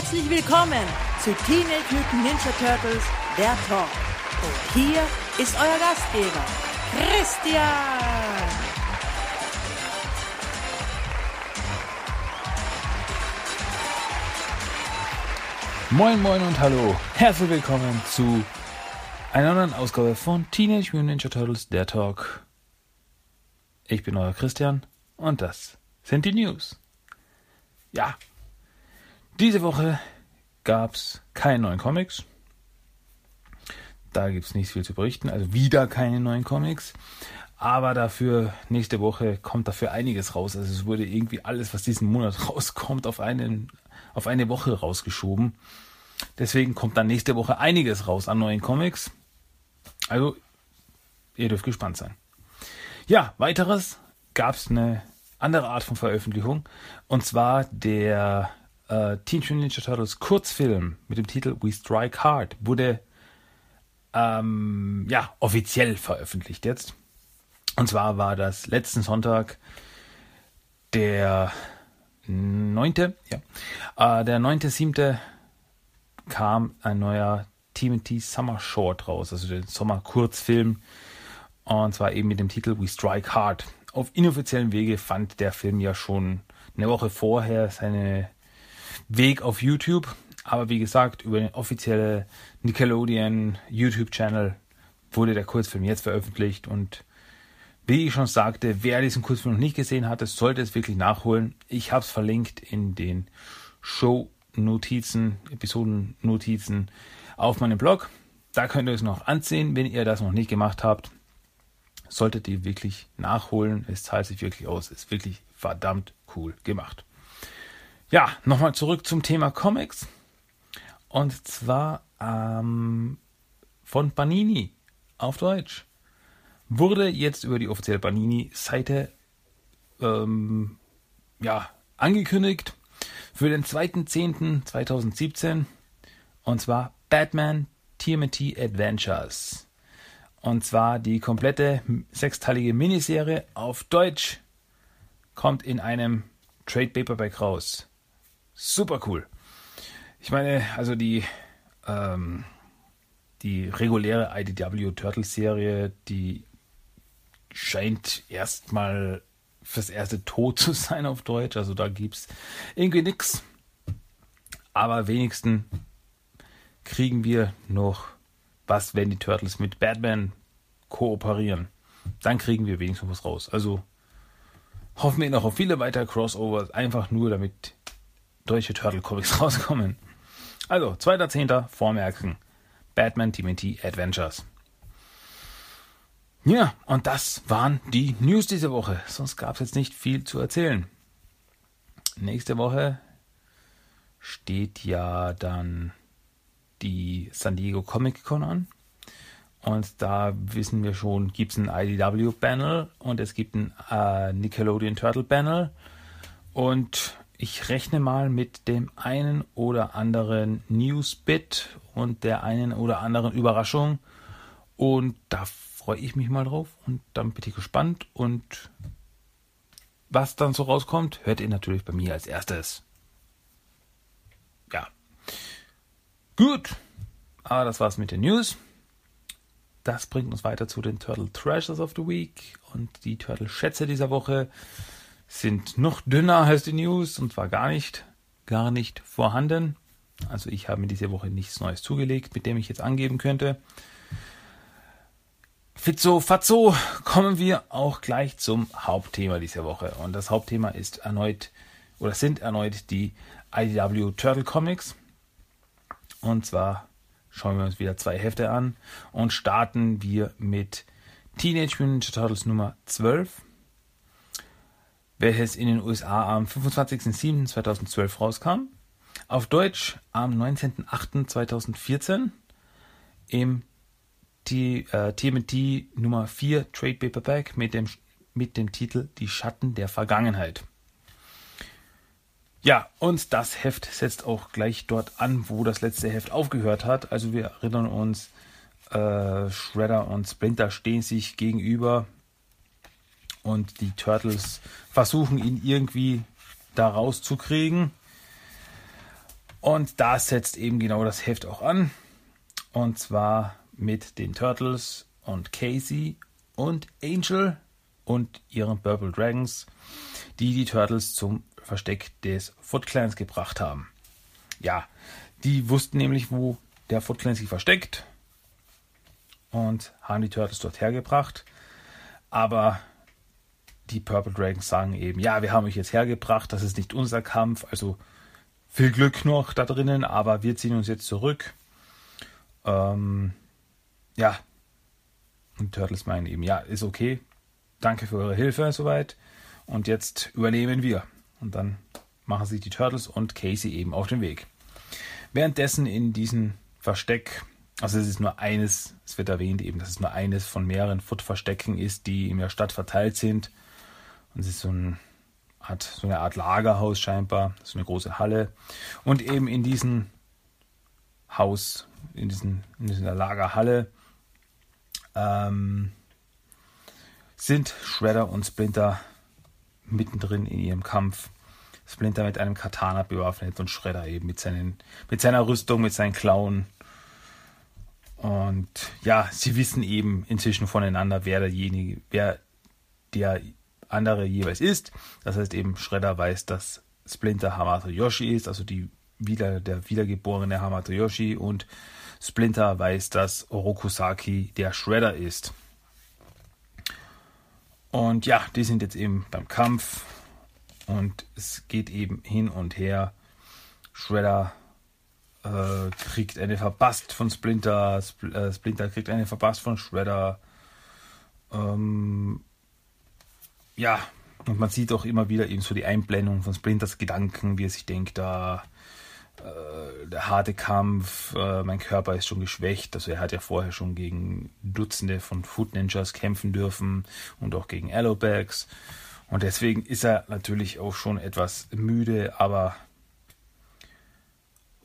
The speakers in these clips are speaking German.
Herzlich willkommen zu Teenage Mutant Ninja Turtles, der Talk. Und hier ist euer Gastgeber, Christian. Moin Moin und Hallo, herzlich willkommen zu einer neuen Ausgabe von Teenage Mutant Ninja Turtles, der Talk. Ich bin euer Christian und das sind die News. Ja, diese Woche gab es keine neuen Comics. Da gibt es nicht viel zu berichten, also wieder keine neuen Comics. Aber dafür, nächste Woche kommt dafür einiges raus. Also es wurde irgendwie alles, was diesen Monat rauskommt, auf, einen, auf eine Woche rausgeschoben. Deswegen kommt dann nächste Woche einiges raus an neuen Comics. Also, ihr dürft gespannt sein. Ja, weiteres gab es eine andere Art von Veröffentlichung. Und zwar der äh, Teenage Mutant Ninja Turtles Kurzfilm mit dem Titel We Strike Hard wurde ähm, ja, offiziell veröffentlicht jetzt. Und zwar war das letzten Sonntag der 9. Ja, äh, der 9.7. kam ein neuer TMT Summer Short raus, also der Sommer-Kurzfilm. Und zwar eben mit dem Titel We Strike Hard. Auf inoffiziellen Wege fand der Film ja schon eine Woche vorher seine Weg auf YouTube. Aber wie gesagt, über den offiziellen Nickelodeon YouTube-Channel wurde der Kurzfilm jetzt veröffentlicht. Und wie ich schon sagte, wer diesen Kurzfilm noch nicht gesehen hat, sollte es wirklich nachholen. Ich habe es verlinkt in den Show-Notizen, Episoden-Notizen auf meinem Blog. Da könnt ihr es noch ansehen, wenn ihr das noch nicht gemacht habt. Solltet ihr wirklich nachholen. Es zahlt sich wirklich aus. Ist wirklich verdammt cool gemacht. Ja, nochmal zurück zum Thema Comics. Und zwar ähm, von Panini auf Deutsch. Wurde jetzt über die offizielle Panini-Seite ähm, ja, angekündigt für den 2.10.2017. Und zwar Batman TMT Adventures. Und zwar die komplette sechsteilige Miniserie auf Deutsch kommt in einem Trade Paperback raus super cool. Ich meine, also die, ähm, die reguläre IDW Turtles Serie, die scheint erstmal fürs erste tot zu sein auf Deutsch. Also da gibt es irgendwie nichts. Aber wenigstens kriegen wir noch was, wenn die Turtles mit Batman kooperieren. Dann kriegen wir wenigstens was raus. Also hoffen wir noch auf viele weitere Crossovers, einfach nur damit deutsche Turtle Comics rauskommen. Also, 2.10. Vormerken. Batman TMT Adventures. Ja, und das waren die News diese Woche. Sonst gab es jetzt nicht viel zu erzählen. Nächste Woche steht ja dann die San Diego Comic Con an. Und da wissen wir schon, gibt es ein IDW Panel und es gibt ein äh, Nickelodeon Turtle Panel. Und ich rechne mal mit dem einen oder anderen Newsbit und der einen oder anderen Überraschung. Und da freue ich mich mal drauf und dann bin ich gespannt. Und was dann so rauskommt, hört ihr natürlich bei mir als erstes. Ja. Gut. Aber das war's mit den News. Das bringt uns weiter zu den Turtle Treasures of the Week und die Turtle Schätze dieser Woche sind noch dünner als die News und zwar gar nicht, gar nicht vorhanden. Also ich habe mir diese Woche nichts Neues zugelegt, mit dem ich jetzt angeben könnte. Fitzo Fatzo kommen wir auch gleich zum Hauptthema dieser Woche. Und das Hauptthema ist erneut oder sind erneut die IDW Turtle Comics. Und zwar schauen wir uns wieder zwei Hefte an und starten wir mit Teenage Mutant Ninja Turtles Nummer 12 welches in den USA am 25.07.2012 rauskam. Auf Deutsch am 19.08.2014 im T, äh, TMT Nummer 4 Trade Paperback mit dem, mit dem Titel Die Schatten der Vergangenheit. Ja, und das Heft setzt auch gleich dort an, wo das letzte Heft aufgehört hat. Also wir erinnern uns, äh, Shredder und Splinter stehen sich gegenüber und die Turtles versuchen ihn irgendwie da rauszukriegen. Und da setzt eben genau das Heft auch an. Und zwar mit den Turtles und Casey und Angel und ihren Purple Dragons, die die Turtles zum Versteck des Foot Clans gebracht haben. Ja, die wussten nämlich, wo der Foot Clan sich versteckt und haben die Turtles dort hergebracht. Aber die Purple Dragons sagen eben, ja, wir haben euch jetzt hergebracht, das ist nicht unser Kampf, also viel Glück noch da drinnen, aber wir ziehen uns jetzt zurück. Ähm, ja. Und Turtles meinen eben, ja, ist okay. Danke für eure Hilfe soweit. Und jetzt übernehmen wir. Und dann machen sich die Turtles und Casey eben auf den Weg. Währenddessen in diesem Versteck, also es ist nur eines, es wird erwähnt eben, dass es nur eines von mehreren Foot-Verstecken ist, die in der Stadt verteilt sind. Und es ist so ein hat so eine Art Lagerhaus scheinbar, so eine große Halle. Und eben in diesem Haus, in, diesen, in dieser Lagerhalle, ähm, sind Shredder und Splinter mittendrin in ihrem Kampf. Splinter mit einem Katana bewaffnet und Shredder eben mit, seinen, mit seiner Rüstung, mit seinen Klauen. Und ja, sie wissen eben inzwischen voneinander, wer derjenige, wer der andere jeweils ist. Das heißt eben, Shredder weiß, dass Splinter Hamato Yoshi ist, also die wieder, der wiedergeborene Hamato Yoshi und Splinter weiß, dass Orokusaki der Shredder ist. Und ja, die sind jetzt eben beim Kampf und es geht eben hin und her. Shredder äh, kriegt eine verpasst von Splinter, Spl äh, Splinter kriegt eine verpasst von Shredder. Ähm, ja, und man sieht auch immer wieder eben so die Einblendung von Splinters Gedanken, wie er sich denkt, da äh, der harte Kampf, äh, mein Körper ist schon geschwächt. Also er hat ja vorher schon gegen Dutzende von Foot Ninjas kämpfen dürfen und auch gegen Allobags. Und deswegen ist er natürlich auch schon etwas müde, aber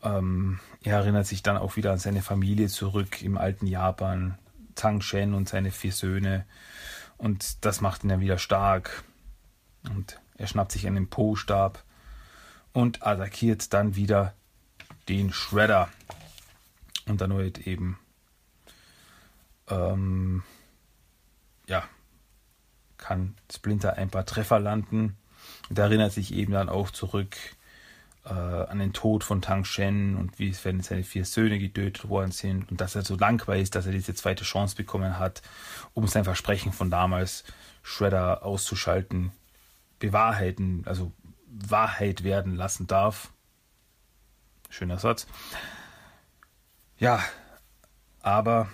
ähm, er erinnert sich dann auch wieder an seine Familie zurück im alten Japan, Tang Shen und seine vier Söhne. Und das macht ihn dann wieder stark. Und er schnappt sich einen Po-Stab und attackiert dann wieder den Shredder. Und dann erneut eben, ähm, ja, kann Splinter ein paar Treffer landen. Und erinnert sich eben dann auch zurück äh, an den Tod von Tang Shen und wie wenn seine vier Söhne getötet worden sind und dass er so dankbar ist, dass er diese zweite Chance bekommen hat, um sein Versprechen von damals, Shredder auszuschalten, bewahrheiten, also Wahrheit werden lassen darf. Schöner Satz. Ja, aber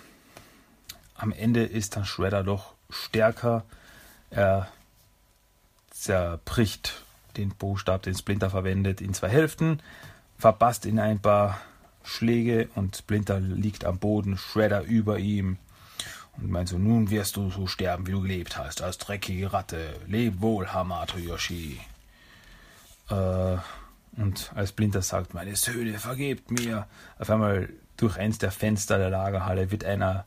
am Ende ist dann Shredder doch stärker. Er zerbricht den Buchstab, den Splinter verwendet, in zwei Hälften, verpasst in ein paar Schläge und Splinter liegt am Boden, Shredder über ihm und meint so, nun wirst du so sterben, wie du gelebt hast, als dreckige Ratte. Leb wohl, Hamato Yoshi. Äh, und als Splinter sagt, meine Söhne, vergebt mir, auf einmal durch eins der Fenster der Lagerhalle wird einer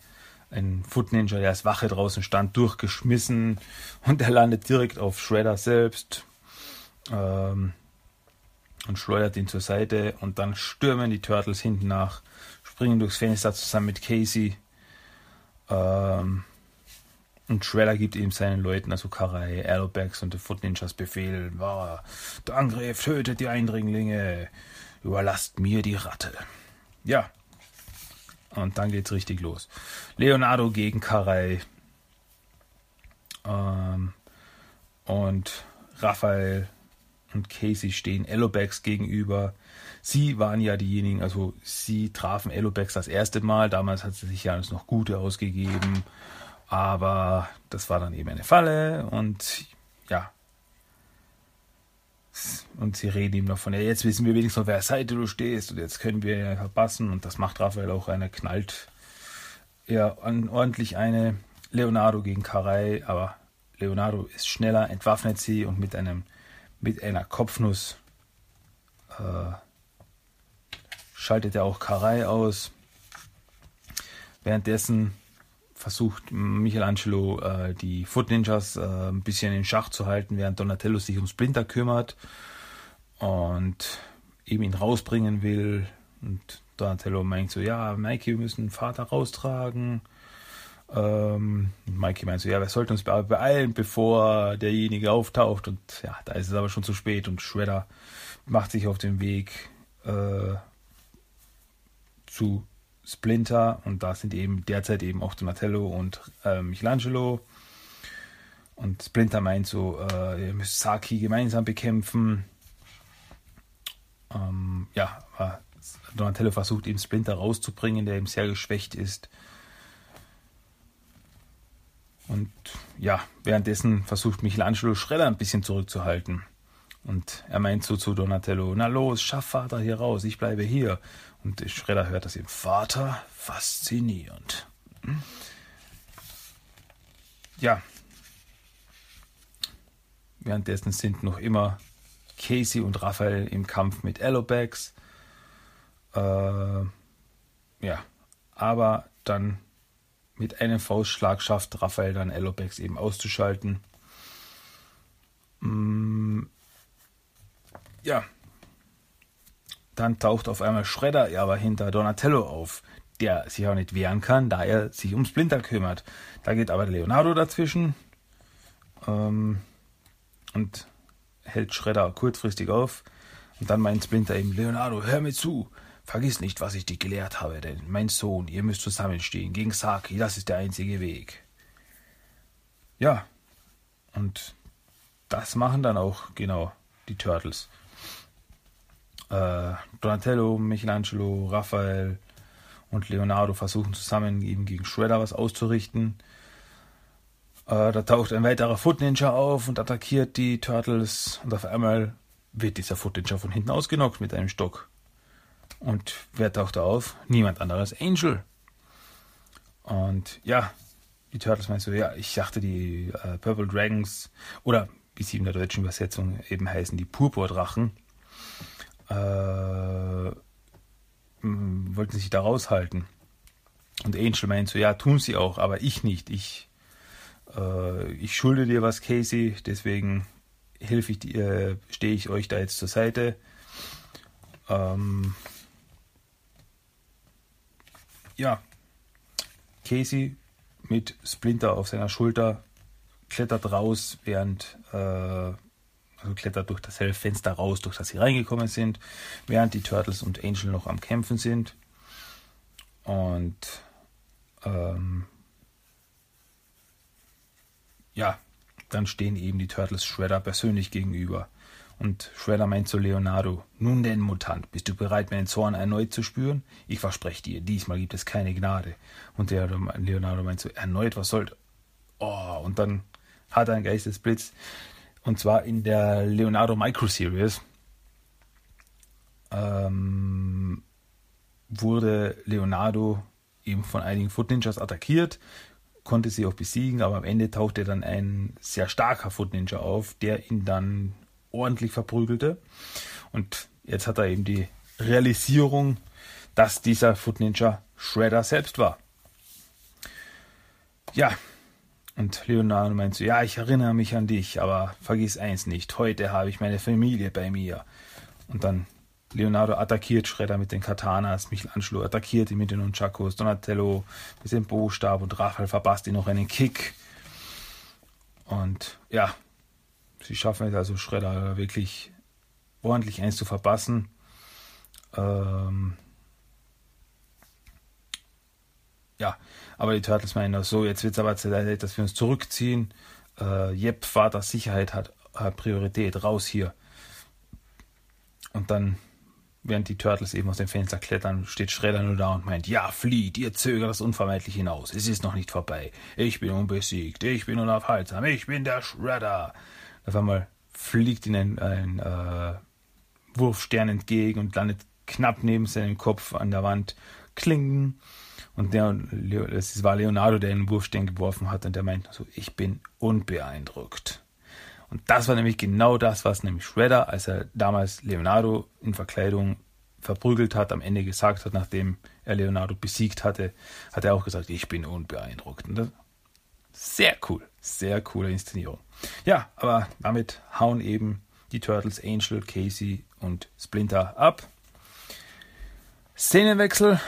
ein Foot Ninja, der als Wache draußen stand, durchgeschmissen und er landet direkt auf Shredder selbst, ähm, und schleudert ihn zur Seite und dann stürmen die Turtles hinten nach, springen durchs Fenster zusammen mit Casey. Ähm, und Shredder gibt ihm seinen Leuten, also Karai, Aerobags und die Foot Ninjas Befehl, oh, der Angriff tötet die Eindringlinge, überlasst mir die Ratte. Ja. Und dann geht's richtig los. Leonardo gegen Karai. Ähm, und Raphael und Casey stehen Elobax gegenüber. Sie waren ja diejenigen, also sie trafen Elobax das erste Mal. Damals hat sie sich ja alles noch Gute ausgegeben. Aber das war dann eben eine Falle und ja. Und sie reden ihm noch von, ja, jetzt wissen wir wenigstens auf welcher Seite du stehst und jetzt können wir ja verpassen. Und das macht Raphael auch einer knallt ja ordentlich eine Leonardo gegen Karai, aber Leonardo ist schneller, entwaffnet sie und mit einem mit einer Kopfnuss äh, schaltet er auch Karei aus. Währenddessen versucht Michelangelo äh, die Foot Ninjas äh, ein bisschen in Schach zu halten, während Donatello sich um Splinter kümmert. Und eben ihn rausbringen will. Und Donatello meint so, ja, Mikey, wir müssen Vater raustragen. Ähm, Mikey meint so, ja, wir sollten uns beeilen, bevor derjenige auftaucht. Und ja, da ist es aber schon zu spät und Shredder macht sich auf den Weg äh, zu Splinter und da sind eben derzeit eben auch Donatello und äh, Michelangelo. Und Splinter meint so, äh, ihr müsst Saki gemeinsam bekämpfen. Ähm, ja, Donatello versucht eben Splinter rauszubringen, der eben sehr geschwächt ist. Und ja, währenddessen versucht Michelangelo Schredder ein bisschen zurückzuhalten. Und er meint so zu Donatello, na los, schaff Vater hier raus, ich bleibe hier. Und Schredder hört das eben, Vater, faszinierend. Ja. Währenddessen sind noch immer Casey und Raphael im Kampf mit Allobax. Äh, ja, aber dann mit einem Faustschlag schafft Raphael dann Allobax eben auszuschalten. Mm, ja, dann taucht auf einmal Shredder aber hinter Donatello auf, der sich auch nicht wehren kann, da er sich um Splinter kümmert. Da geht aber Leonardo dazwischen ähm, und hält Shredder kurzfristig auf. Und dann meint Splinter eben, Leonardo, hör mir zu. Vergiss nicht, was ich dir gelehrt habe, denn mein Sohn, ihr müsst zusammenstehen gegen Saki, das ist der einzige Weg. Ja, und das machen dann auch genau die Turtles. Äh, Donatello, Michelangelo, Raphael und Leonardo versuchen zusammen eben gegen Shredder was auszurichten. Äh, da taucht ein weiterer Foot Ninja auf und attackiert die Turtles und auf einmal wird dieser Foot Ninja von hinten ausgenockt mit einem Stock. Und wer taucht auf? Niemand anderes, Angel. Und ja, die Turtles meinst du, ja, ich dachte, die äh, Purple Dragons, oder wie sie in der deutschen Übersetzung eben heißen, die Purpurdrachen, äh, wollten sich da raushalten. Und Angel meint so, ja, tun sie auch, aber ich nicht. Ich, äh, ich schulde dir was, Casey, deswegen helfe ich äh, stehe ich euch da jetzt zur Seite. Ähm, ja, Casey mit Splinter auf seiner Schulter klettert raus, während äh, also klettert durch das helle Fenster raus, durch das sie reingekommen sind, während die Turtles und Angel noch am Kämpfen sind. Und ähm, ja, dann stehen eben die Turtles Shredder persönlich gegenüber. Und Shredder meint zu Leonardo, nun denn, Mutant, bist du bereit, meinen Zorn erneut zu spüren? Ich verspreche dir, diesmal gibt es keine Gnade. Und der Leonardo meint so, erneut, was soll... Oh, und dann hat er einen Geistesblitz. Und zwar in der Leonardo Micro Series ähm, wurde Leonardo eben von einigen Foot Ninjas attackiert, konnte sie auch besiegen, aber am Ende tauchte dann ein sehr starker Foot Ninja auf, der ihn dann ordentlich verprügelte. Und jetzt hat er eben die Realisierung, dass dieser Foot Ninja Shredder selbst war. Ja, und Leonardo meint so, ja, ich erinnere mich an dich, aber vergiss eins nicht, heute habe ich meine Familie bei mir. Und dann Leonardo attackiert Shredder mit den Katanas, Michelangelo attackiert ihn mit den Nunchakos, Donatello mit dem Bostab und Raphael verpasst ihn noch einen Kick. Und ja, sie schaffen es also Schredder wirklich ordentlich eins zu verpassen. Ähm ja, aber die Turtles meinen so, jetzt wird es aber Zeit, dass wir uns zurückziehen. Äh, Jep, Vaters Sicherheit hat, hat Priorität, raus hier. Und dann, während die Turtles eben aus dem Fenster klettern, steht Schredder nur da und meint, ja, flieht, ihr zögert das unvermeidlich hinaus. Es ist noch nicht vorbei. Ich bin unbesiegt, ich bin unaufhaltsam, ich bin der Shredder. Auf einmal fliegt ihnen ein, ein äh, Wurfstern entgegen und landet knapp neben seinem Kopf an der Wand. Klingen. Und der, es war Leonardo, der den Wurfstern geworfen hat und der meint so, ich bin unbeeindruckt. Und das war nämlich genau das, was nämlich Shredder, als er damals Leonardo in Verkleidung verprügelt hat, am Ende gesagt hat, nachdem er Leonardo besiegt hatte, hat er auch gesagt, ich bin unbeeindruckt. Und das, sehr cool, sehr coole Inszenierung. Ja, aber damit hauen eben die Turtles Angel, Casey und Splinter ab. Szenenwechsel.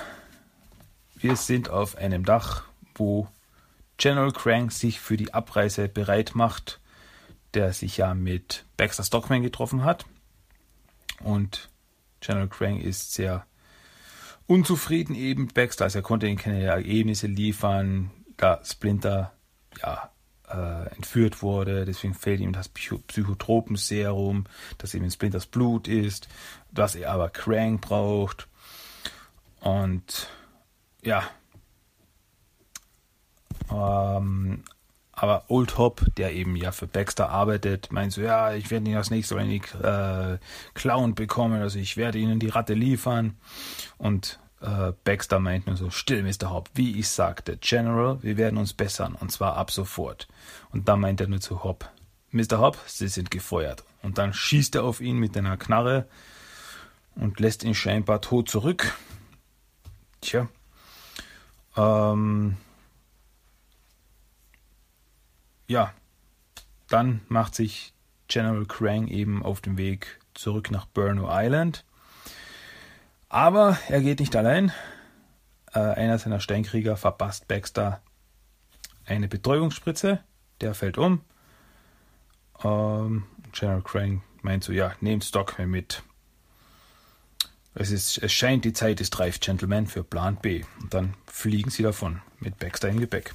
Wir sind auf einem Dach, wo General Crank sich für die Abreise bereit macht, der sich ja mit Baxter Stockman getroffen hat. Und General Crank ist sehr unzufrieden eben Baxter, also er konnte ihm keine Ergebnisse liefern, da Splinter ja, äh, entführt wurde, deswegen fehlt ihm das Psychotropenserum, das eben in Splinters Blut ist, was er aber Crank braucht. Und ja, ähm, aber Old Hop, der eben ja für Baxter arbeitet, meint so, ja, ich werde Ihnen das nächste Mal nicht äh, Clown bekommen, also ich werde Ihnen die Ratte liefern. Und äh, Baxter meint nur so, still, Mr. Hop, wie ich sagte, General, wir werden uns bessern, und zwar ab sofort. Und dann meint er nur zu Hop, Mr. Hop, Sie sind gefeuert. Und dann schießt er auf ihn mit einer Knarre und lässt ihn scheinbar tot zurück. Tja. Ähm, ja, dann macht sich General Krang eben auf den Weg zurück nach Burno Island. Aber er geht nicht allein. Äh, einer seiner Steinkrieger verpasst Baxter eine Betäubungsspritze. Der fällt um. Ähm, General Krang meint so, ja, nehmt Stockman mit. Es, ist, es scheint die Zeit ist reif, Gentlemen, für Plan B. Und dann fliegen sie davon mit Baxter im Gepäck.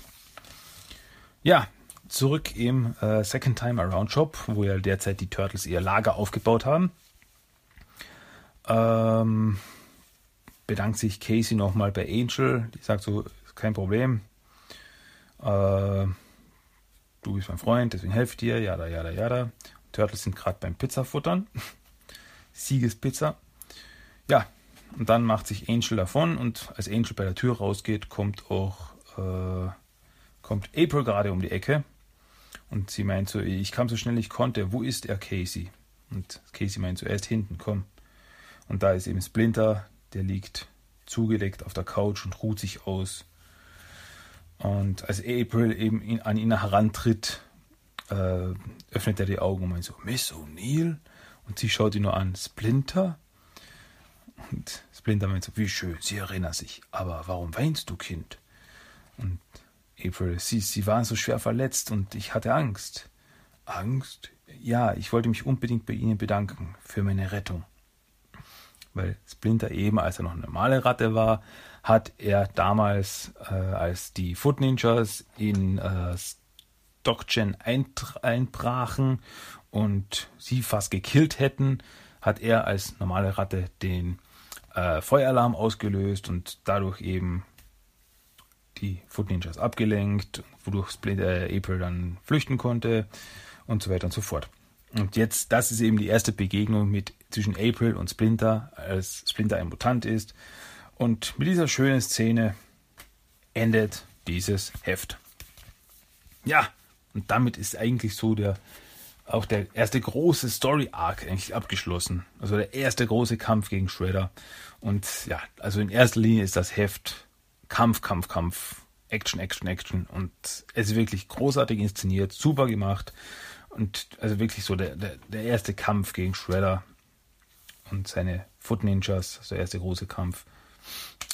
Ja, zurück im äh, Second Time Around Shop, wo ja derzeit die Turtles ihr Lager aufgebaut haben. Ähm, bedankt sich Casey nochmal bei Angel. Die sagt so, kein Problem. Äh, du bist mein Freund, deswegen helfe ich dir. Jada, jada, jada. Turtles sind gerade beim Pizzafuttern. Siegespizza. Ja, und dann macht sich Angel davon und als Angel bei der Tür rausgeht, kommt auch äh, kommt April gerade um die Ecke und sie meint so, ich kam so schnell ich konnte, wo ist er, Casey? Und Casey meint so, er ist hinten, komm. Und da ist eben Splinter, der liegt zugelegt auf der Couch und ruht sich aus. Und als April eben ihn, an ihn herantritt, äh, öffnet er die Augen und meint so, Miss O'Neill? Und sie schaut ihn nur an, Splinter? Und Splinter meint so, wie schön, sie erinnert sich. Aber warum weinst du, Kind? Und April, Sie, Sie waren so schwer verletzt und ich hatte Angst. Angst? Ja, ich wollte mich unbedingt bei Ihnen bedanken für meine Rettung. Weil Splinter eben, als er noch eine normale Ratte war, hat er damals, äh, als die Foot Ninjas in äh, Stockgen einbrachen und sie fast gekillt hätten, hat er als normale Ratte den äh, Feueralarm ausgelöst und dadurch eben die Foot Ninjas abgelenkt, wodurch Splinter, April dann flüchten konnte und so weiter und so fort. Und jetzt, das ist eben die erste Begegnung mit zwischen April und Splinter, als Splinter ein Mutant ist. Und mit dieser schönen Szene endet dieses Heft. Ja, und damit ist eigentlich so der auch der erste große Story Arc eigentlich abgeschlossen. Also der erste große Kampf gegen Shredder. Und ja, also in erster Linie ist das Heft Kampf, Kampf, Kampf, Action, Action, Action. Und es ist wirklich großartig inszeniert, super gemacht. Und also wirklich so der, der, der erste Kampf gegen Shredder und seine Foot Ninjas, der erste große Kampf.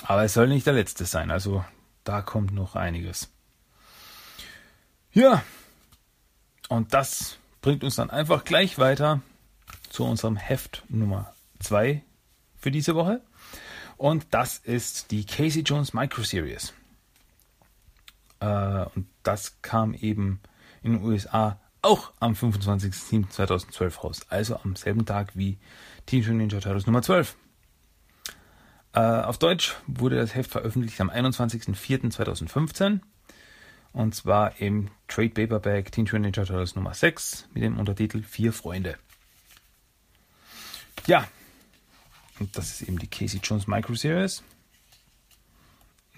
Aber es soll nicht der letzte sein, also da kommt noch einiges. Ja, und das bringt uns dann einfach gleich weiter zu unserem Heft Nummer 2 für diese Woche. Und das ist die Casey Jones Micro Series. Äh, und das kam eben in den USA auch am 25.07.2012 raus. Also am selben Tag wie Teenage Mutant Ninja Turtles Nummer 12. Äh, auf Deutsch wurde das Heft veröffentlicht am 21.04.2015. Und zwar im Trade Paperback Teenage Mutant Ninja Turtles Nummer 6 mit dem Untertitel Vier Freunde. Ja, und das ist eben die Casey Jones Micro Series.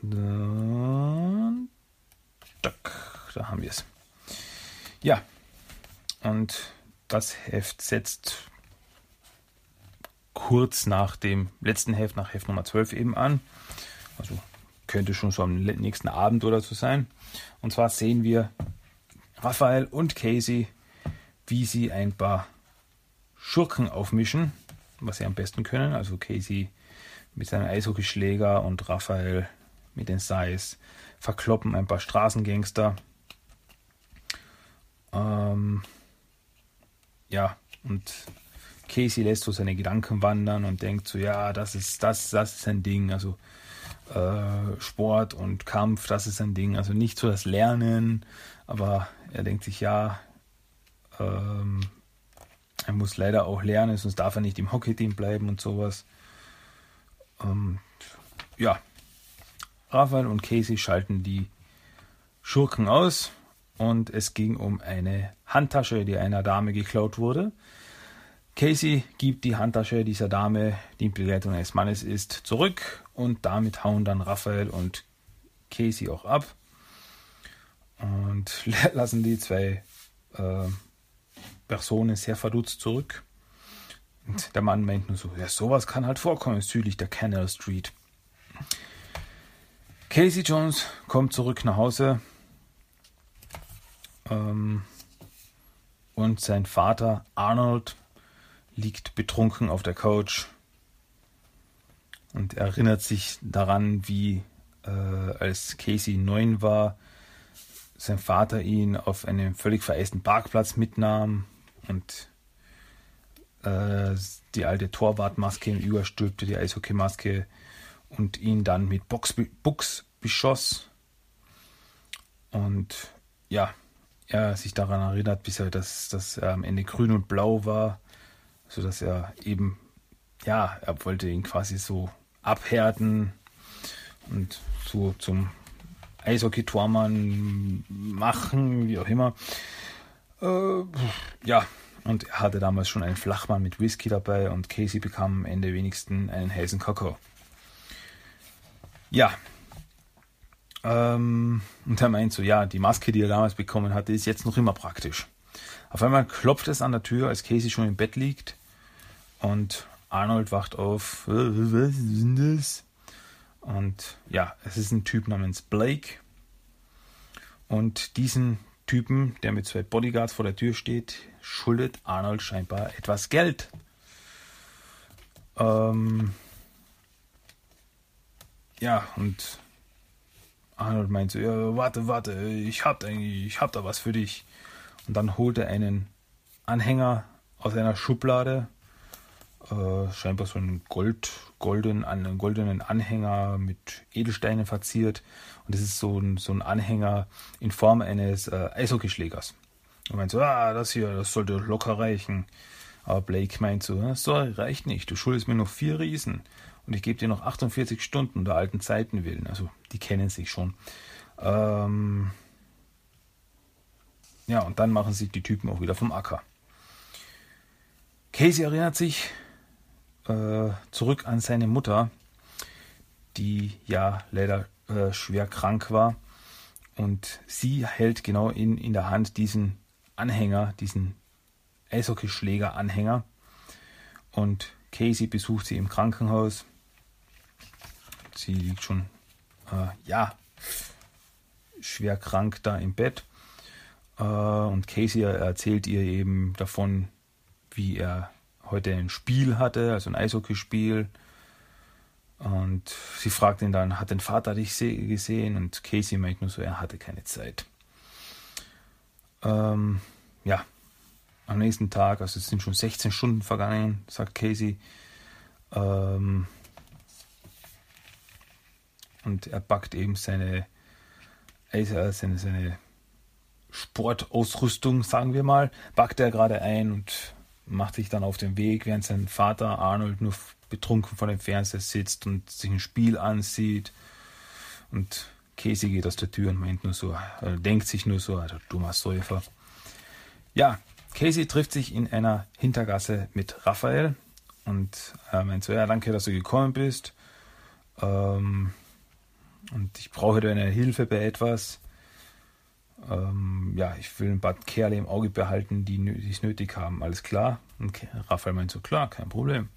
Dann, da haben wir es. Ja, und das Heft setzt kurz nach dem letzten Heft, nach Heft Nummer 12 eben an. Also könnte schon so am nächsten Abend oder so sein. Und zwar sehen wir Raphael und Casey, wie sie ein paar Schurken aufmischen, was sie am besten können. Also Casey mit seinem Eishockeyschläger und Raphael mit den Sais verkloppen ein paar Straßengangster. Ähm, ja, und Casey lässt so seine Gedanken wandern und denkt so, ja, das ist das, das ist ein Ding. Also äh, Sport und Kampf, das ist ein Ding. Also nicht so das Lernen, aber er denkt sich, ja, ähm, er muss leider auch lernen, sonst darf er nicht im Hockeyteam bleiben und sowas. Ähm, ja, Raphael und Casey schalten die Schurken aus und es ging um eine Handtasche, die einer Dame geklaut wurde. Casey gibt die Handtasche dieser Dame, die in Begleitung eines Mannes ist, zurück und damit hauen dann Raphael und Casey auch ab und lassen die zwei äh, Personen sehr verdutzt zurück. Und der Mann meint nur so, ja, sowas kann halt vorkommen südlich der Canal Street. Casey Jones kommt zurück nach Hause ähm, und sein Vater Arnold liegt betrunken auf der Couch und erinnert sich daran, wie äh, als Casey neun war, sein Vater ihn auf einen völlig vereisten Parkplatz mitnahm und äh, die alte Torwartmaske ihm überstülpte, die Eishockeymaske, und ihn dann mit Box, Buchs beschoss. Und ja, er sich daran erinnert, bis er, dass, er am Ende grün und blau war, sodass er eben, ja, er wollte ihn quasi so abhärten und so zum Eishockey-Tormann machen, wie auch immer. Äh, ja, und er hatte damals schon einen Flachmann mit Whisky dabei und Casey bekam am Ende wenigstens einen heißen Kakao. Ja. Ähm, und er meint so, ja, die Maske, die er damals bekommen hatte, ist jetzt noch immer praktisch. Auf einmal klopft es an der Tür, als Casey schon im Bett liegt. Und Arnold wacht auf. Äh, was ist das? Und ja, es ist ein Typ namens Blake. Und diesen Typen, der mit zwei Bodyguards vor der Tür steht, schuldet Arnold scheinbar etwas Geld. Ähm, ja, und Arnold meint so, ja, warte, warte, ich hab, ich hab da was für dich. Und dann holt er einen Anhänger aus einer Schublade äh, scheinbar so einen Gold, golden, einen goldenen Anhänger mit Edelsteinen verziert. Und das ist so ein, so ein Anhänger in Form eines äh, Eishockeyschlägers. Und meint so, ah, das hier, das sollte locker reichen. Aber Blake meint so, sorry, reicht nicht. Du schuldest mir noch vier Riesen. Und ich gebe dir noch 48 Stunden der alten Zeiten willen. Also, die kennen sich schon. Ähm ja, und dann machen sich die Typen auch wieder vom Acker. Casey erinnert sich, äh, zurück an seine Mutter, die ja leider äh, schwer krank war. Und sie hält genau in, in der Hand diesen Anhänger, diesen Eishockeyschläger-Anhänger. Und Casey besucht sie im Krankenhaus. Sie liegt schon, äh, ja, schwer krank da im Bett. Äh, und Casey erzählt ihr eben davon, wie er heute ein Spiel hatte, also ein Eishockeyspiel. Und sie fragt ihn dann, hat dein Vater dich gesehen? Und Casey meint nur so, er hatte keine Zeit. Ähm, ja, am nächsten Tag, also es sind schon 16 Stunden vergangen, sagt Casey. Ähm, und er packt eben seine, äh, seine, seine Sportausrüstung, sagen wir mal, packt er gerade ein und macht sich dann auf den Weg, während sein Vater Arnold nur betrunken vor dem Fernseher sitzt und sich ein Spiel ansieht. Und Casey geht aus der Tür und meint nur so, äh, denkt sich nur so, alter dummer Säufer. Ja, Casey trifft sich in einer Hintergasse mit Raphael und er meint so, ja, danke, dass du gekommen bist. Ähm, und ich brauche deine Hilfe bei etwas. Ähm, ja, ich will ein paar Kerle im Auge behalten, die es nötig haben. Alles klar? Und Raphael meint so, klar, kein Problem.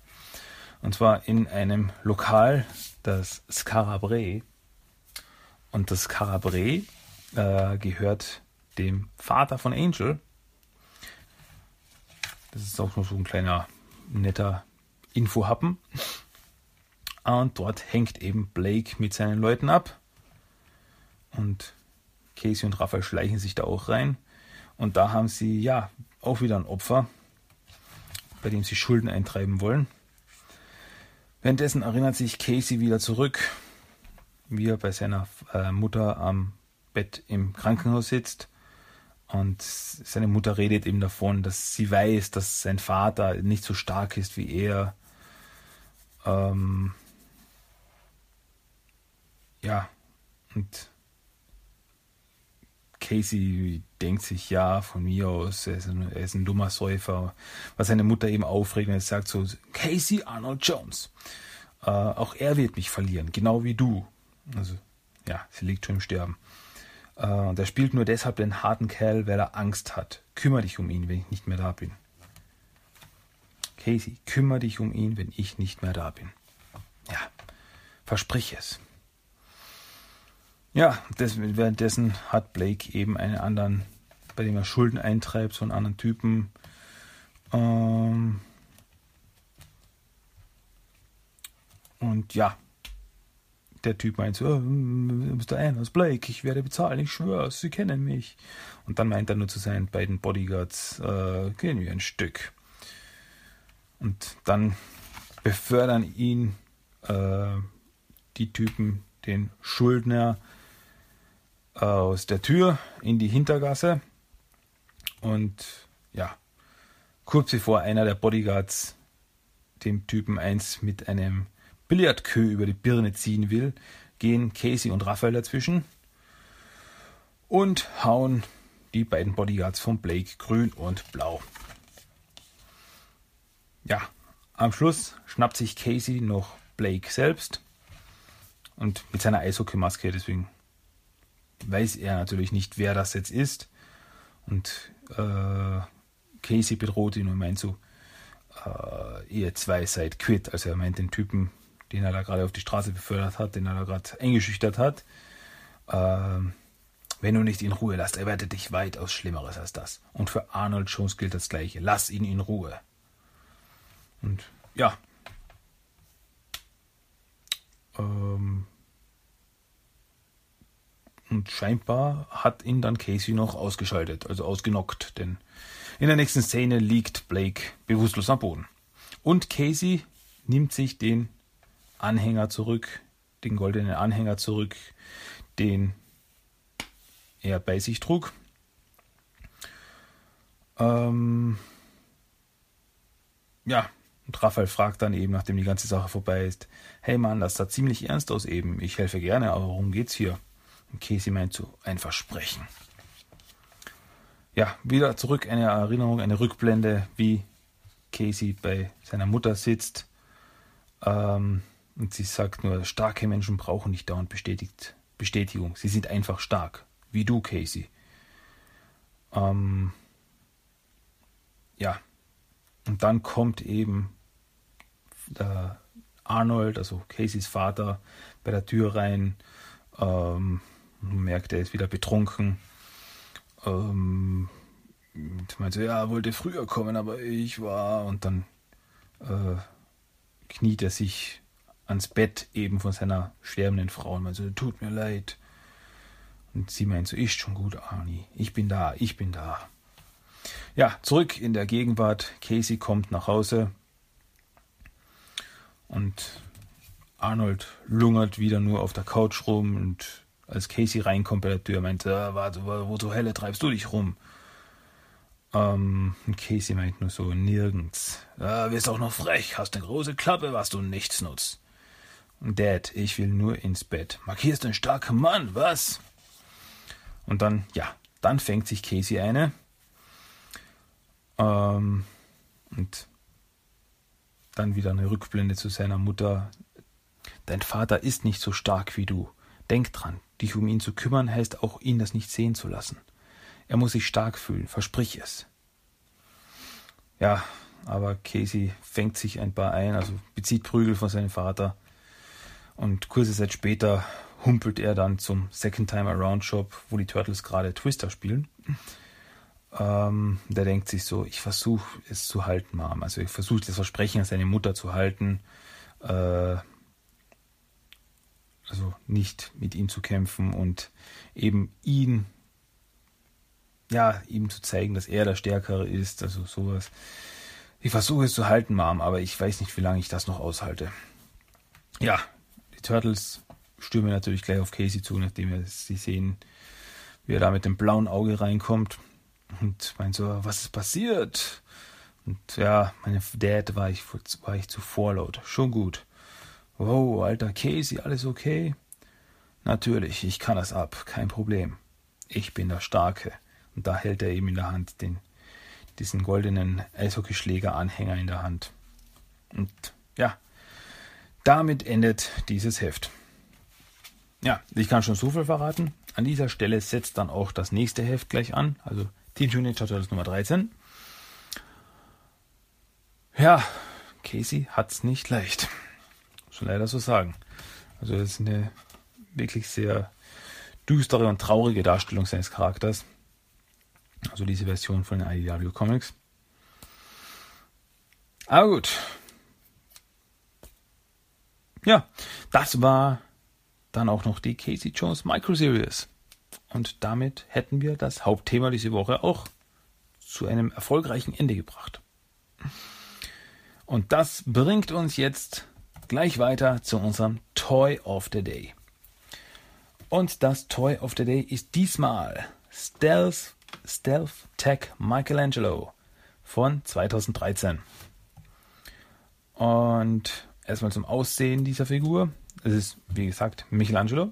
Und zwar in einem Lokal, das Scarabre. Und das Scarabre äh, gehört dem Vater von Angel. Das ist auch noch so ein kleiner netter Infohappen. Und dort hängt eben Blake mit seinen Leuten ab. Und Casey und Raphael schleichen sich da auch rein. Und da haben sie ja auch wieder ein Opfer, bei dem sie Schulden eintreiben wollen. Währenddessen erinnert sich Casey wieder zurück, wie er bei seiner äh, Mutter am Bett im Krankenhaus sitzt. Und seine Mutter redet ihm davon, dass sie weiß, dass sein Vater nicht so stark ist wie er. Ähm ja, und Casey denkt sich, ja, von mir aus, er ist ein, er ist ein dummer Säufer. Was seine Mutter eben aufregt, und er sagt so, Casey Arnold Jones, äh, auch er wird mich verlieren, genau wie du. Also, ja, sie liegt schon im Sterben. Äh, und er spielt nur deshalb den harten Kerl, weil er Angst hat. Kümmer dich um ihn, wenn ich nicht mehr da bin. Casey, kümmer dich um ihn, wenn ich nicht mehr da bin. Ja, versprich es. Ja, des, währenddessen hat Blake eben einen anderen, bei dem er Schulden eintreibt, so einen anderen Typen. Ähm und ja, der Typ meint so, oh, Mr. Anders Blake, ich werde bezahlen, ich schwöre, Sie kennen mich. Und dann meint er nur zu seinen beiden Bodyguards, äh, gehen wir ein Stück. Und dann befördern ihn äh, die Typen, den Schuldner, aus der Tür in die Hintergasse. Und ja, kurz bevor einer der Bodyguards dem Typen eins mit einem Billardkö über die Birne ziehen will, gehen Casey und Raphael dazwischen und hauen die beiden Bodyguards von Blake grün und blau. Ja, am Schluss schnappt sich Casey noch Blake selbst und mit seiner Eishockeymaske, deswegen weiß er natürlich nicht, wer das jetzt ist. Und äh, Casey bedroht ihn und meint so, äh, ihr zwei seid quitt. Also er meint den Typen, den er da gerade auf die Straße befördert hat, den er da gerade eingeschüchtert hat. Äh, wenn du nicht in Ruhe lässt, erwartet dich weitaus Schlimmeres als das. Und für Arnold Jones gilt das Gleiche. Lass ihn in Ruhe. Und ja. Ähm, und scheinbar hat ihn dann Casey noch ausgeschaltet, also ausgenockt, denn in der nächsten Szene liegt Blake bewusstlos am Boden. Und Casey nimmt sich den Anhänger zurück, den goldenen Anhänger zurück, den er bei sich trug. Ähm ja, und Raphael fragt dann eben, nachdem die ganze Sache vorbei ist, hey Mann, das sah ziemlich ernst aus eben. Ich helfe gerne, aber worum geht's hier? Und Casey meint so, ein Versprechen. Ja, wieder zurück eine Erinnerung, eine Rückblende, wie Casey bei seiner Mutter sitzt. Ähm, und sie sagt nur, starke Menschen brauchen nicht dauernd bestätigt, Bestätigung. Sie sind einfach stark. Wie du, Casey. Ähm, ja. Und dann kommt eben äh, Arnold, also Caseys Vater, bei der Tür rein. Ähm, man merkt, er ist wieder betrunken. Ähm, meinte, ja, wollte früher kommen, aber ich war. Und dann äh, kniet er sich ans Bett eben von seiner sterbenden Frau und meint so, tut mir leid. Und sie meint so, ist schon gut, Arnie. Ich bin da, ich bin da. Ja, zurück in der Gegenwart. Casey kommt nach Hause und Arnold lungert wieder nur auf der Couch rum und als Casey reinkommt bei der Tür, meinte, ah, warte, wo zur Helle treibst du dich rum? Ähm, und Casey meint nur so, nirgends. Ah, wirst auch noch frech, hast eine große Klappe, was du nichts nutzt. Dad, ich will nur ins Bett. Markierst ein starker Mann, was? Und dann, ja, dann fängt sich Casey eine. Ähm, und dann wieder eine Rückblende zu seiner Mutter. Dein Vater ist nicht so stark wie du. Denk dran, dich um ihn zu kümmern heißt auch, ihn das nicht sehen zu lassen. Er muss sich stark fühlen, versprich es. Ja, aber Casey fängt sich ein paar ein, also bezieht Prügel von seinem Vater. Und kurze Zeit später humpelt er dann zum Second Time Around Shop, wo die Turtles gerade Twister spielen. Ähm, der denkt sich so, ich versuche es zu halten, Mom. Also ich versuche das Versprechen an seine Mutter zu halten. Äh, also nicht mit ihm zu kämpfen und eben ihn, ja, ihm zu zeigen, dass er der Stärkere ist, also sowas. Ich versuche es zu halten, Mom, aber ich weiß nicht, wie lange ich das noch aushalte. Ja, die Turtles stürmen natürlich gleich auf Casey zu, nachdem wir sie sehen, wie er da mit dem blauen Auge reinkommt und meint so, was ist passiert? Und ja, meine Dad war ich, war ich zu vorlaut. Schon gut. Wow, alter Casey, alles okay? Natürlich, ich kann das ab, kein Problem. Ich bin der Starke. Und da hält er eben in der Hand den diesen goldenen Eishockeyschläger-Anhänger in der Hand. Und ja, damit endet dieses Heft. Ja, ich kann schon so viel verraten. An dieser Stelle setzt dann auch das nächste Heft gleich an, also Teen Mutant Turtles Nummer 13. Ja, Casey hat's nicht leicht. Leider so sagen. Also das ist eine wirklich sehr düstere und traurige Darstellung seines Charakters. Also diese Version von den IDW Comics. Aber gut. Ja, das war dann auch noch die Casey Jones Micro Series. Und damit hätten wir das Hauptthema diese Woche auch zu einem erfolgreichen Ende gebracht. Und das bringt uns jetzt gleich weiter zu unserem Toy of the Day. Und das Toy of the Day ist diesmal Stealth Stealth Tech Michelangelo von 2013. Und erstmal zum Aussehen dieser Figur. Es ist, wie gesagt, Michelangelo.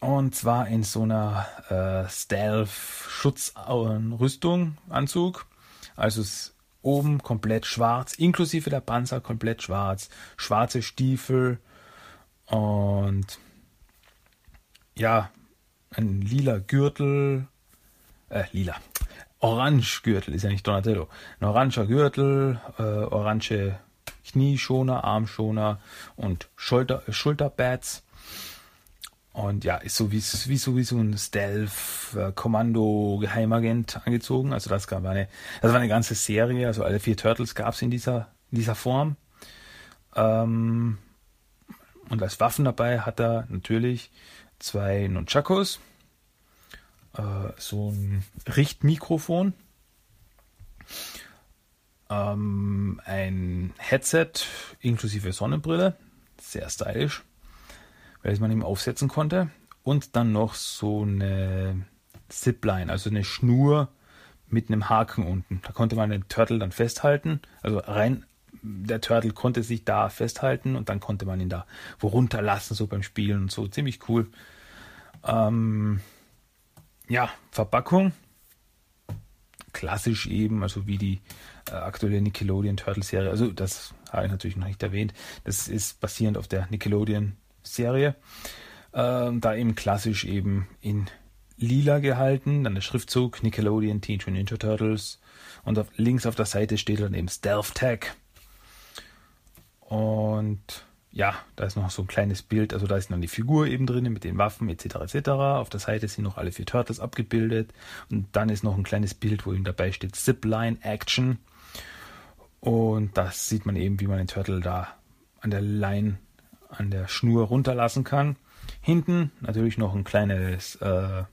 Und zwar in so einer äh, Stealth-Schutzrüstung, Anzug. Also es oben komplett schwarz, inklusive der Panzer komplett schwarz, schwarze Stiefel und ja, ein lila Gürtel, äh, lila, orange Gürtel, ist ja nicht Donatello, ein oranger Gürtel, äh, orange Knieschoner, Armschoner und Schulter, Schulterpads. Und ja, ist so wie, wie, so, wie so ein Stealth-Kommando-Geheimagent angezogen. Also das gab eine, das war eine ganze Serie, also alle vier Turtles gab es in dieser, in dieser Form. Ähm, und als Waffen dabei hat er natürlich zwei Nunchakos, äh, so ein Richtmikrofon, ähm, ein Headset inklusive Sonnenbrille, sehr stylisch, weil man ihm aufsetzen konnte, und dann noch so eine Zipline, also eine Schnur mit einem Haken unten. Da konnte man den Turtle dann festhalten, also rein der Turtle konnte sich da festhalten und dann konnte man ihn da runterlassen, so beim Spielen und so. Ziemlich cool. Ähm, ja, Verpackung. Klassisch eben, also wie die äh, aktuelle Nickelodeon Turtle Serie. Also, das habe ich natürlich noch nicht erwähnt. Das ist basierend auf der Nickelodeon Serie. Ähm, da eben klassisch eben in lila gehalten, dann der Schriftzug Nickelodeon Teenage Ninja Turtles und auf, links auf der Seite steht dann eben Stealth Tag. Und ja, da ist noch so ein kleines Bild, also da ist noch die Figur eben drin mit den Waffen etc. etc. Auf der Seite sind noch alle vier Turtles abgebildet und dann ist noch ein kleines Bild, wo ihm dabei steht Zipline Action und das sieht man eben, wie man den Turtle da an der Line, an der Schnur runterlassen kann. Hinten natürlich noch ein kleines äh,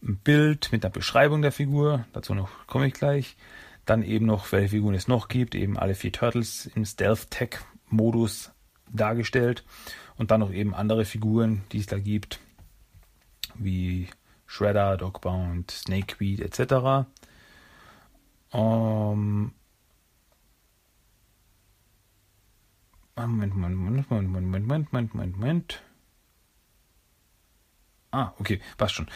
Bild mit einer Beschreibung der Figur, dazu noch komme ich gleich. Dann eben noch, welche Figuren es noch gibt, eben alle vier Turtles im Stealth-Tech-Modus dargestellt und dann noch eben andere Figuren, die es da gibt, wie Shredder, Dogbound, Snakeweed etc. Um, Moment, Moment, Moment, Moment, Moment, Moment, Moment, Moment. Ah, okay, passt schon.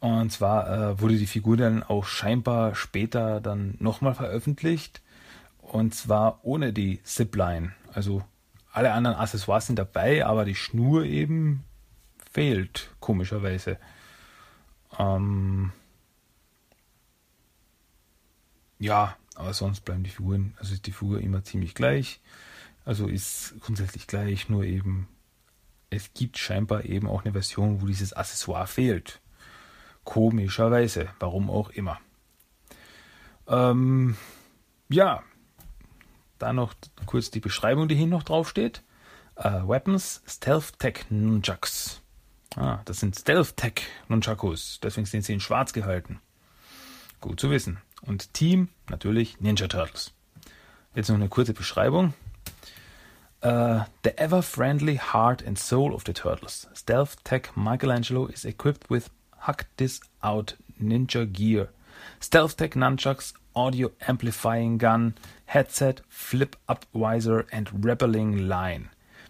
Und zwar äh, wurde die Figur dann auch scheinbar später dann nochmal veröffentlicht. Und zwar ohne die Zipline. Also alle anderen Accessoires sind dabei, aber die Schnur eben fehlt, komischerweise. Ähm ja, aber sonst bleiben die Figuren, also ist die Figur immer ziemlich gleich. Also ist grundsätzlich gleich, nur eben, es gibt scheinbar eben auch eine Version, wo dieses Accessoire fehlt. Komischerweise, warum auch immer. Ähm, ja, da noch kurz die Beschreibung, die hier noch draufsteht. Uh, Weapons, Stealth Tech Nunchucks. Ah, das sind Stealth Tech Nunchakus, deswegen sind sie in schwarz gehalten. Gut zu wissen. Und Team, natürlich Ninja Turtles. Jetzt noch eine kurze Beschreibung. Uh, the ever friendly heart and soul of the Turtles. Stealth Tech Michelangelo is equipped with Hack This Out Ninja Gear. Stealth Tech Nunchucks, Audio Amplifying Gun, Headset, Flip Up Visor, and Rappelling Line.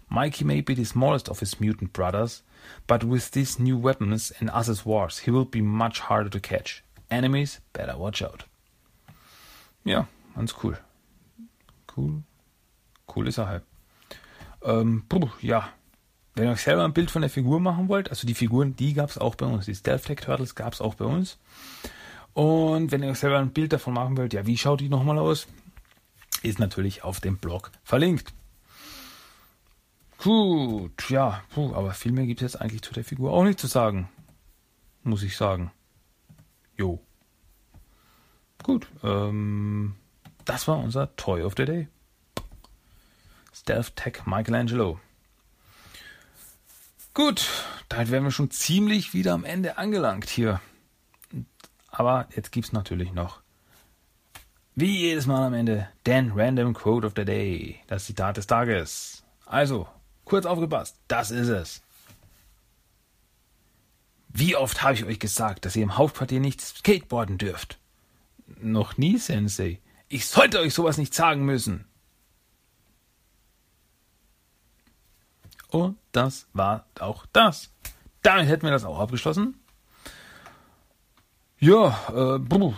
Mikey may be the smallest of his mutant brothers, but with these new weapons and accessoires, he will be much harder to catch. Enemies better watch out. Ja, ganz cool. Cool. cool Coole Sache. Ähm, puh, ja. Wenn ihr euch selber ein Bild von der Figur machen wollt, also die Figuren, die gab es auch bei uns. Die Stealth Tech Turtles gab es auch bei uns. Und wenn ihr euch selber ein Bild davon machen wollt, ja, wie schaut die nochmal aus? Ist natürlich auf dem Blog verlinkt. Gut, ja, puh, aber viel mehr gibt es jetzt eigentlich zu der Figur auch nicht zu sagen. Muss ich sagen. Jo. Gut, ähm, das war unser Toy of the Day. Stealth Tech Michelangelo. Gut, damit wären wir schon ziemlich wieder am Ende angelangt hier. Aber jetzt gibt es natürlich noch, wie jedes Mal am Ende, den Random Quote of the Day, das Zitat des Tages. Also, kurz aufgepasst, das ist es. Wie oft habe ich euch gesagt, dass ihr im Hauptquartier nicht skateboarden dürft? Noch nie, Sensei. Ich sollte euch sowas nicht sagen müssen. Und das war auch das. Damit hätten wir das auch abgeschlossen. Ja, äh, bruh.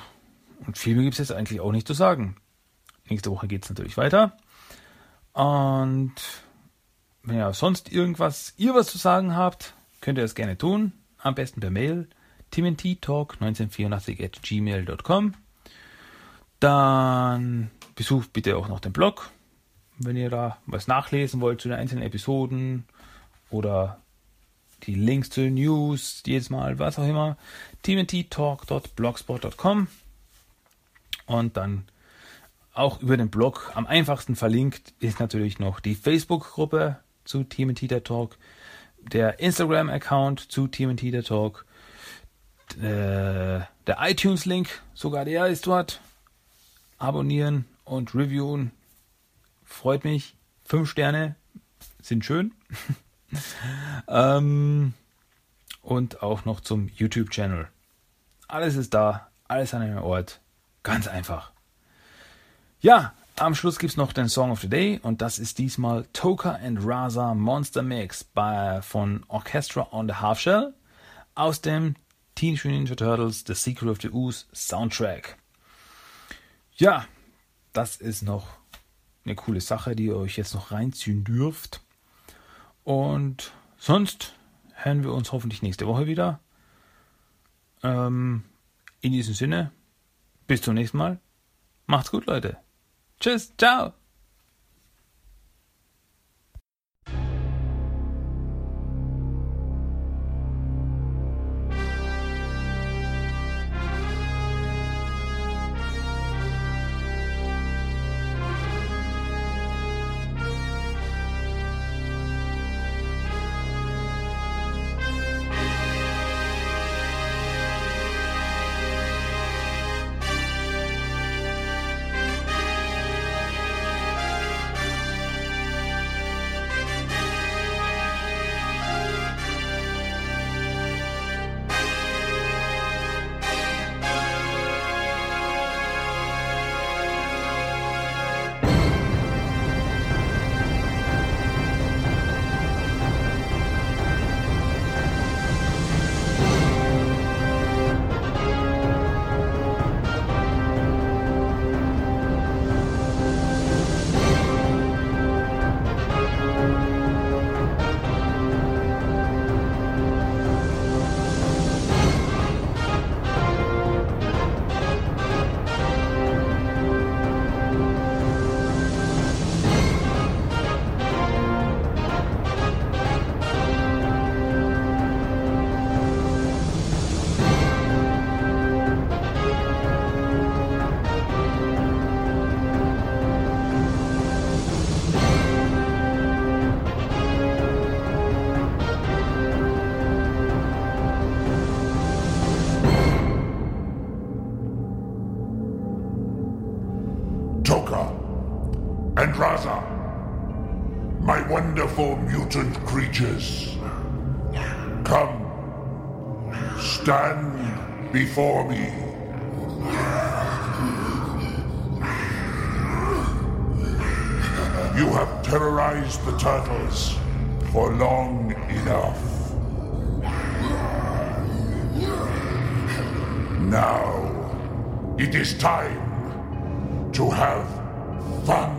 und viel mehr gibt es jetzt eigentlich auch nicht zu sagen. Nächste Woche geht es natürlich weiter. Und wenn ihr sonst irgendwas, ihr was zu sagen habt, könnt ihr das gerne tun. Am besten per Mail timothytalk1984 at gmail.com. Dann besucht bitte auch noch den Blog, wenn ihr da was nachlesen wollt zu den einzelnen Episoden oder die Links zu den News, jedes Mal, was auch immer, tmnttalk.blogspot.com und dann auch über den Blog am einfachsten verlinkt ist natürlich noch die Facebook-Gruppe zu TMT Talk, der Instagram-Account zu TMT Talk, äh, der iTunes-Link, sogar der ist dort. Abonnieren und reviewen. Freut mich. Fünf Sterne sind schön. ähm, und auch noch zum YouTube-Channel. Alles ist da, alles an einem Ort. Ganz einfach. Ja, am Schluss gibt es noch den Song of the Day und das ist diesmal Toka and Raza Monster Mix bei, von Orchestra on the Half Shell aus dem Teenage Mutant Ninja Turtles The Secret of the Ooze Soundtrack. Ja, das ist noch eine coole Sache, die ihr euch jetzt noch reinziehen dürft. Und sonst hören wir uns hoffentlich nächste Woche wieder. Ähm, in diesem Sinne, bis zum nächsten Mal. Macht's gut, Leute. Tschüss, ciao. Wonderful mutant creatures. Come, stand before me. You have terrorized the turtles for long enough. Now, it is time to have fun.